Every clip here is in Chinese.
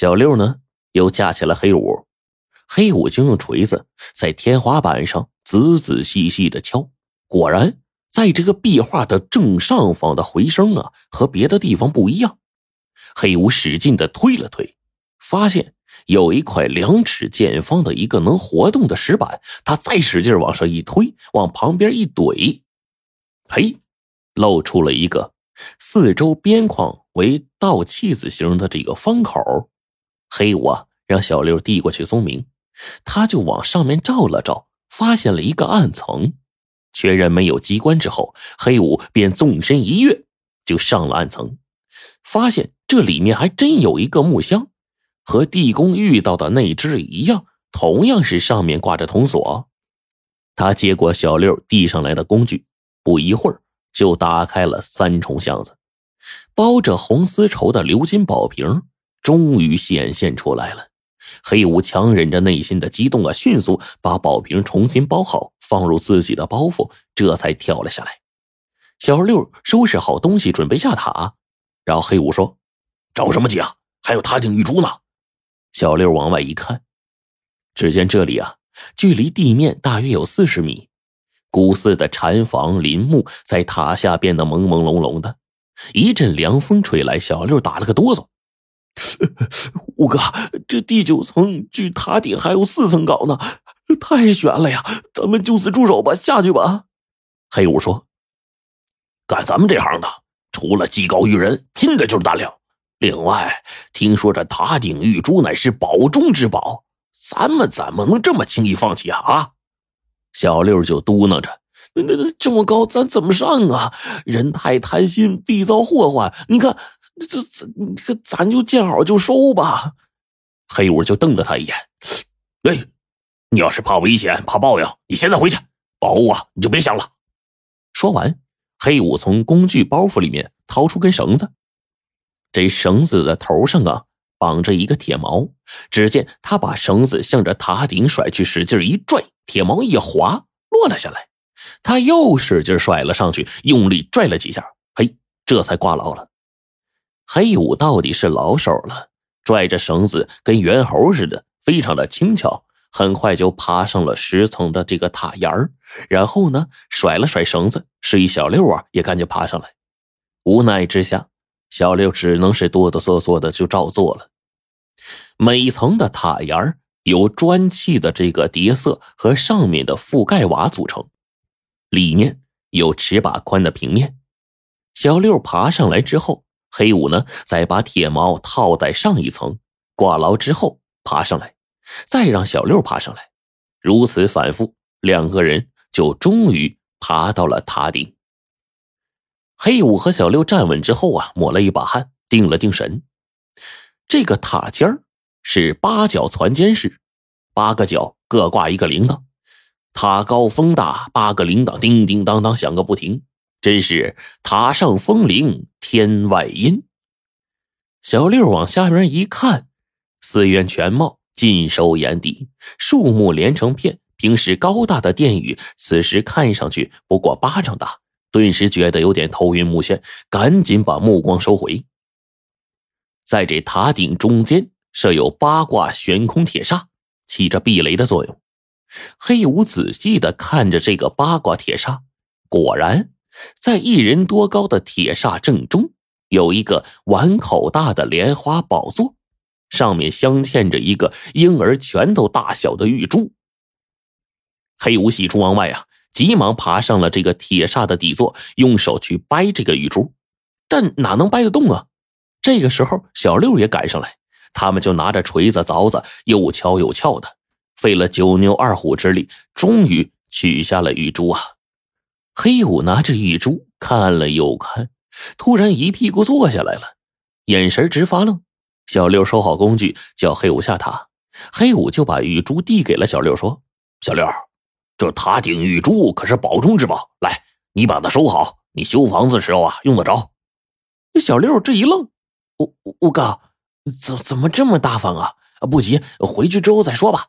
小六呢，又架起了黑五，黑五就用锤子在天花板上仔仔细细的敲。果然，在这个壁画的正上方的回声啊，和别的地方不一样。黑五使劲的推了推，发现有一块两尺见方的一个能活动的石板。他再使劲往上一推，往旁边一怼，嘿，露出了一个四周边框为倒气字形的这个方口。黑五啊，让小六递过去松明，他就往上面照了照，发现了一个暗层。确认没有机关之后，黑五便纵身一跃，就上了暗层，发现这里面还真有一个木箱，和地宫遇到的那只一样，同样是上面挂着铜锁。他接过小六递上来的工具，不一会儿就打开了三重箱子，包着红丝绸的鎏金宝瓶。终于显现出来了，黑五强忍着内心的激动啊，迅速把宝瓶重新包好，放入自己的包袱，这才跳了下来。小六收拾好东西，准备下塔，然后黑五说：“着什么急啊？还有塔顶玉珠呢。”小六往外一看，只见这里啊，距离地面大约有四十米，古寺的禅房林木在塔下变得朦朦胧胧的，一阵凉风吹来，小六打了个哆嗦。五哥，这第九层距塔顶还有四层高呢，太悬了呀！咱们就此住手吧，下去吧。黑五说：“干咱们这行的，除了技高于人，拼的就是胆量。另外，听说这塔顶玉珠乃是宝中之宝，咱们怎么能这么轻易放弃啊？”啊！小六就嘟囔着：“那那那这么高，咱怎么上啊？人太贪心，必遭祸患。你看。”这咱这个咱就见好就收吧。黑五就瞪了他一眼，哎，你要是怕危险怕报应，你现在回去，宝物啊你就别想了。说完，黑五从工具包袱里面掏出根绳子，这绳子的头上啊绑着一个铁锚。只见他把绳子向着塔顶甩去，使劲一拽，铁锚一滑落了下来。他又使劲甩了上去，用力拽了几下，嘿，这才挂牢了。黑五到底是老手了，拽着绳子跟猿猴似的，非常的轻巧，很快就爬上了十层的这个塔檐儿。然后呢，甩了甩绳子，示意小六啊也赶紧爬上来。无奈之下，小六只能是哆哆嗦嗦的就照做了。每层的塔檐儿由砖砌的这个叠色和上面的覆盖瓦组成，里面有尺把宽的平面。小六爬上来之后。黑五呢，再把铁锚套在上一层，挂牢之后爬上来，再让小六爬上来，如此反复，两个人就终于爬到了塔顶。黑五和小六站稳之后啊，抹了一把汗，定了定神。这个塔尖儿是八角攒尖式，八个角各挂一个铃铛，塔高风大，八个铃铛叮叮当当响个不停。真是塔上风铃，天外音。小六往下面一看，寺院全貌尽收眼底，树木连成片。平时高大的殿宇，此时看上去不过巴掌大，顿时觉得有点头晕目眩，赶紧把目光收回。在这塔顶中间设有八卦悬空铁刹，起着避雷的作用。黑武仔细的看着这个八卦铁刹，果然。在一人多高的铁刹正中，有一个碗口大的莲花宝座，上面镶嵌着一个婴儿拳头大小的玉珠。黑无喜出望外啊，急忙爬上了这个铁刹的底座，用手去掰这个玉珠，但哪能掰得动啊？这个时候，小六也赶上来，他们就拿着锤子、凿子，又敲又撬的，费了九牛二虎之力，终于取下了玉珠啊。黑五拿着玉珠看了又看，突然一屁股坐下来了，眼神直发愣。小六收好工具，叫黑五下塔。黑五就把玉珠递给了小六，说：“小六，这塔顶玉珠可是宝中之宝，来，你把它收好，你修房子时候啊用得着。”小六这一愣：“五五哥，怎怎么这么大方啊？不急，回去之后再说吧。”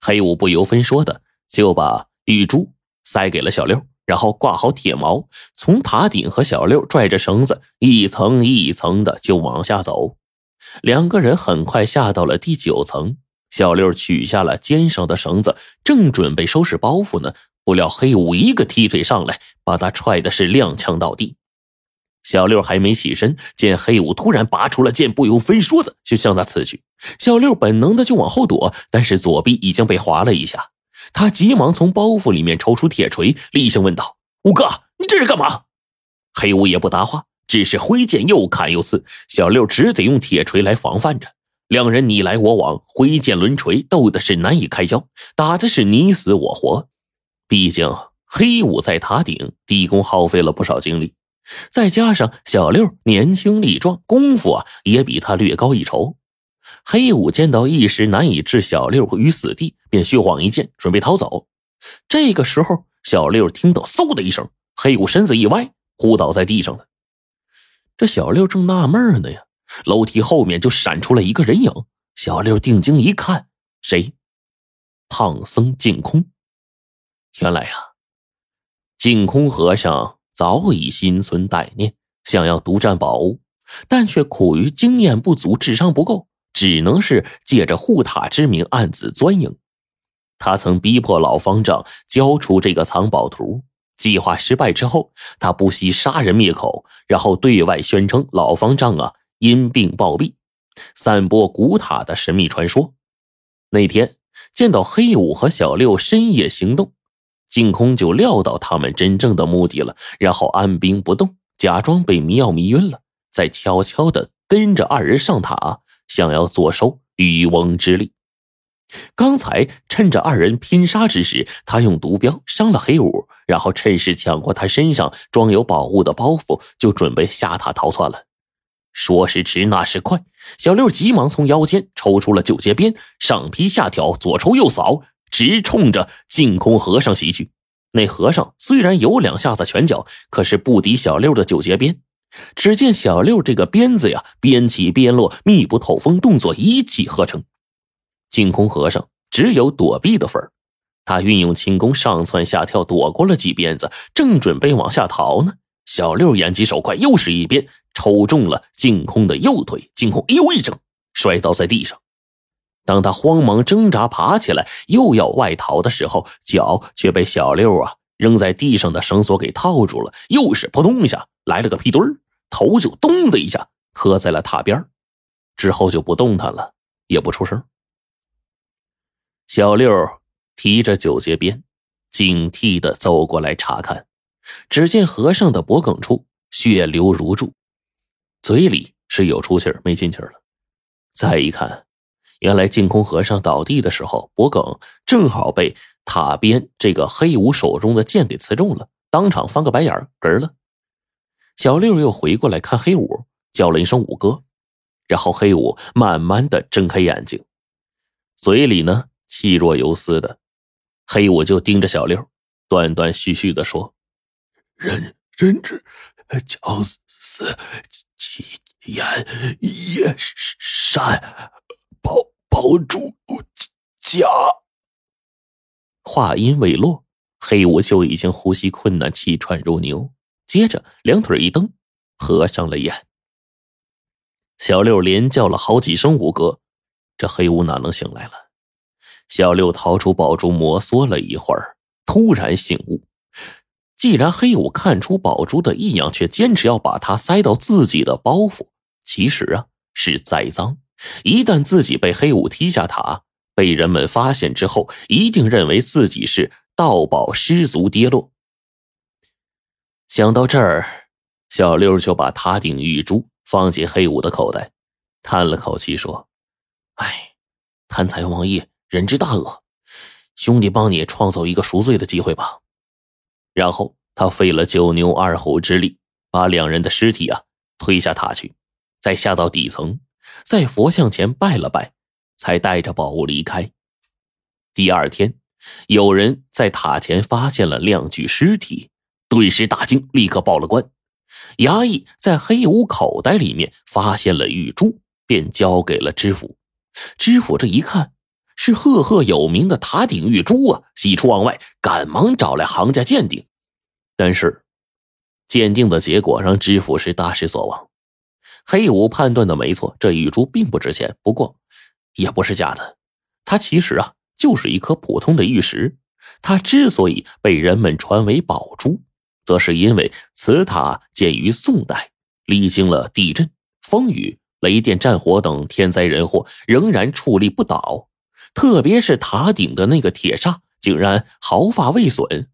黑五不由分说的就把玉珠塞给了小六。然后挂好铁锚，从塔顶和小六拽着绳子，一层一层的就往下走。两个人很快下到了第九层。小六取下了肩上的绳子，正准备收拾包袱呢，不料黑五一个踢腿上来，把他踹的是踉跄倒地。小六还没起身，见黑五突然拔出了剑，不由分说的就向他刺去。小六本能的就往后躲，但是左臂已经被划了一下。他急忙从包袱里面抽出铁锤，厉声问道：“五哥，你这是干嘛？”黑五也不答话，只是挥剑又砍又刺。小六只得用铁锤来防范着。两人你来我往，挥剑抡锤，斗的是难以开交，打的是你死我活。毕竟黑五在塔顶地宫耗费了不少精力，再加上小六年轻力壮，功夫啊也比他略高一筹。黑五见到一时难以置小六于死地，便虚晃一剑，准备逃走。这个时候，小六听到嗖的一声，黑五身子一歪，扑倒在地上了。这小六正纳闷呢呀。楼梯后面就闪出了一个人影，小六定睛一看，谁？胖僧净空。原来呀，净空和尚早已心存歹念，想要独占宝物，但却苦于经验不足、智商不够，只能是借着护塔之名暗自钻营。他曾逼迫老方丈交出这个藏宝图，计划失败之后，他不惜杀人灭口，然后对外宣称老方丈啊。因病暴毙，散播古塔的神秘传说。那天见到黑五和小六深夜行动，净空就料到他们真正的目的了，然后按兵不动，假装被迷药迷晕了，再悄悄的跟着二人上塔，想要坐收渔翁之利。刚才趁着二人拼杀之时，他用毒镖伤了黑五，然后趁势抢过他身上装有宝物的包袱，就准备下塔逃窜了。说时迟，那时快，小六急忙从腰间抽出了九节鞭，上劈下挑，左抽右扫，直冲着净空和尚袭去。那和尚虽然有两下子拳脚，可是不敌小六的九节鞭。只见小六这个鞭子呀，边起边落，密不透风，动作一气呵成。净空和尚只有躲避的份儿，他运用轻功上蹿下跳，躲过了几鞭子，正准备往下逃呢。小六眼疾手快，又是一鞭抽中了净空的右腿，净空哎呦一声摔倒在地上。当他慌忙挣扎爬起来，又要外逃的时候，脚却被小六啊扔在地上的绳索给套住了，又是扑通一下来了个屁墩儿，头就咚的一下磕在了塔边之后就不动弹了，也不出声。小六提着九节鞭，警惕的走过来查看。只见和尚的脖颈处血流如注，嘴里是有出气没进气了。再一看，原来净空和尚倒地的时候，脖颈正好被塔边这个黑五手中的剑给刺中了，当场翻个白眼，嗝了。小六又回过来看黑五，叫了一声“五哥”，然后黑五慢慢的睁开眼睛，嘴里呢气若游丝的，黑五就盯着小六，断断续续的说。人人之将死，其言也善，保保住家。话音未落，黑五就已经呼吸困难，气喘如牛，接着两腿一蹬，合上了眼。小六连叫了好几声“五哥”，这黑五哪能醒来了？小六掏出宝珠，摩挲了一会儿，突然醒悟。既然黑五看出宝珠的异样，却坚持要把它塞到自己的包袱，其实啊是栽赃。一旦自己被黑五踢下塔，被人们发现之后，一定认为自己是盗宝失足跌落。想到这儿，小六就把塔顶玉珠放进黑五的口袋，叹了口气说：“哎，贪财忘义，人之大恶。兄弟帮你创造一个赎罪的机会吧。”然后他费了九牛二虎之力，把两人的尸体啊推下塔去，再下到底层，在佛像前拜了拜，才带着宝物离开。第二天，有人在塔前发现了两具尸体，顿时大惊，立刻报了官。衙役在黑屋口袋里面发现了玉珠，便交给了知府。知府这一看。是赫赫有名的塔顶玉珠啊！喜出望外，赶忙找来行家鉴定。但是，鉴定的结果让知府是大失所望。黑五判断的没错，这玉珠并不值钱，不过也不是假的。它其实啊，就是一颗普通的玉石。它之所以被人们传为宝珠，则是因为此塔建于宋代，历经了地震、风雨、雷电、战火等天灾人祸，仍然矗立不倒。特别是塔顶的那个铁煞，竟然毫发未损。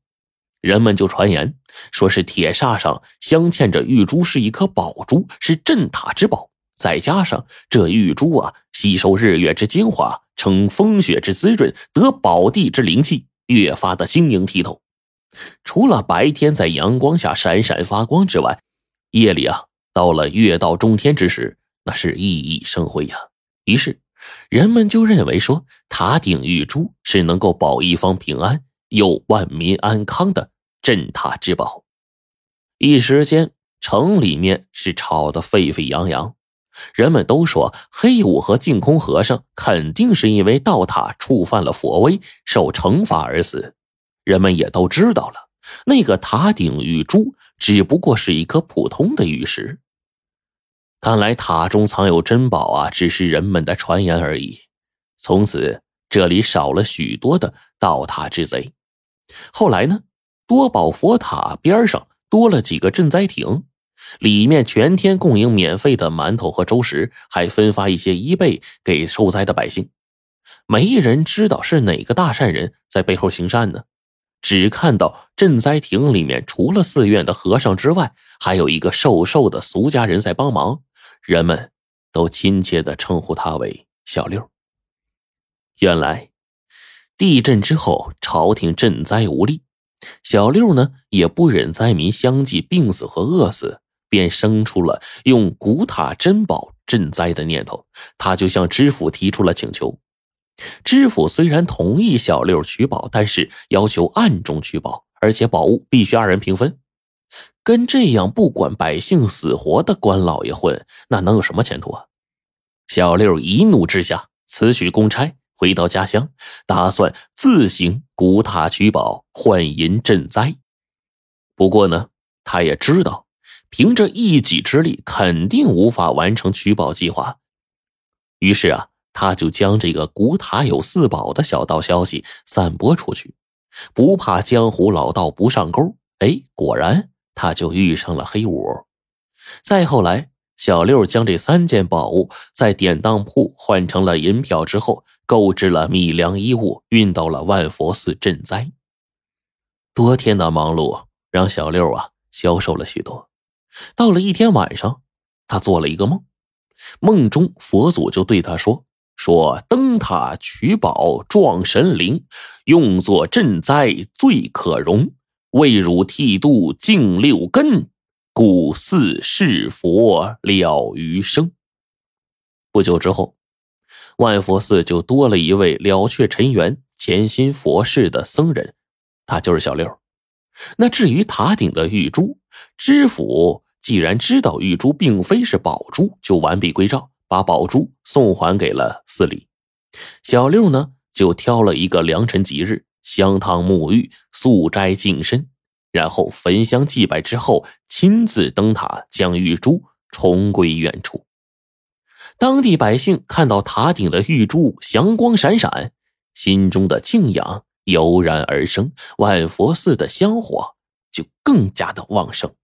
人们就传言说是铁煞上镶嵌着玉珠，是一颗宝珠，是镇塔之宝。再加上这玉珠啊，吸收日月之精华，承风雪之滋润，得宝地之灵气，越发的晶莹剔透。除了白天在阳光下闪闪发光之外，夜里啊，到了月到中天之时，那是熠熠生辉呀。于是，人们就认为说，塔顶玉珠是能够保一方平安。又万民安康的镇塔之宝，一时间城里面是吵得沸沸扬扬。人们都说黑五和净空和尚肯定是因为盗塔触犯了佛威，受惩罚而死。人们也都知道了，那个塔顶玉珠只不过是一颗普通的玉石。看来塔中藏有珍宝啊，只是人们的传言而已。从此这里少了许多的盗塔之贼。后来呢，多宝佛塔边上多了几个赈灾亭，里面全天供应免费的馒头和粥食，还分发一些衣被给受灾的百姓。没人知道是哪个大善人在背后行善呢？只看到赈灾亭里面除了寺院的和尚之外，还有一个瘦瘦的俗家人在帮忙，人们都亲切的称呼他为小六。原来。地震之后，朝廷赈灾无力，小六呢也不忍灾民相继病死和饿死，便生出了用古塔珍宝赈灾的念头。他就向知府提出了请求。知府虽然同意小六取宝，但是要求暗中取宝，而且宝物必须二人平分。跟这样不管百姓死活的官老爷混，那能有什么前途啊？小六一怒之下辞去公差。回到家乡，打算自行古塔取宝换银赈灾。不过呢，他也知道，凭着一己之力肯定无法完成取宝计划。于是啊，他就将这个古塔有四宝的小道消息散播出去，不怕江湖老道不上钩。哎，果然他就遇上了黑五。再后来，小六将这三件宝物在典当铺换成了银票之后。购置了米粮衣物，运到了万佛寺赈灾。多天的忙碌让小六啊消瘦了许多。到了一天晚上，他做了一个梦，梦中佛祖就对他说：“说登塔取宝撞神灵，用作赈灾最可容。为汝剃度净六根，故似是佛了余生。”不久之后。万佛寺就多了一位了却尘缘、潜心佛事的僧人，他就是小六。那至于塔顶的玉珠，知府既然知道玉珠并非是宝珠，就完璧归赵，把宝珠送还给了寺里。小六呢，就挑了一个良辰吉日，香汤沐浴、素斋净身，然后焚香祭拜之后，亲自登塔将玉珠重归原处。当地百姓看到塔顶的玉珠祥光闪闪，心中的敬仰油然而生，万佛寺的香火就更加的旺盛。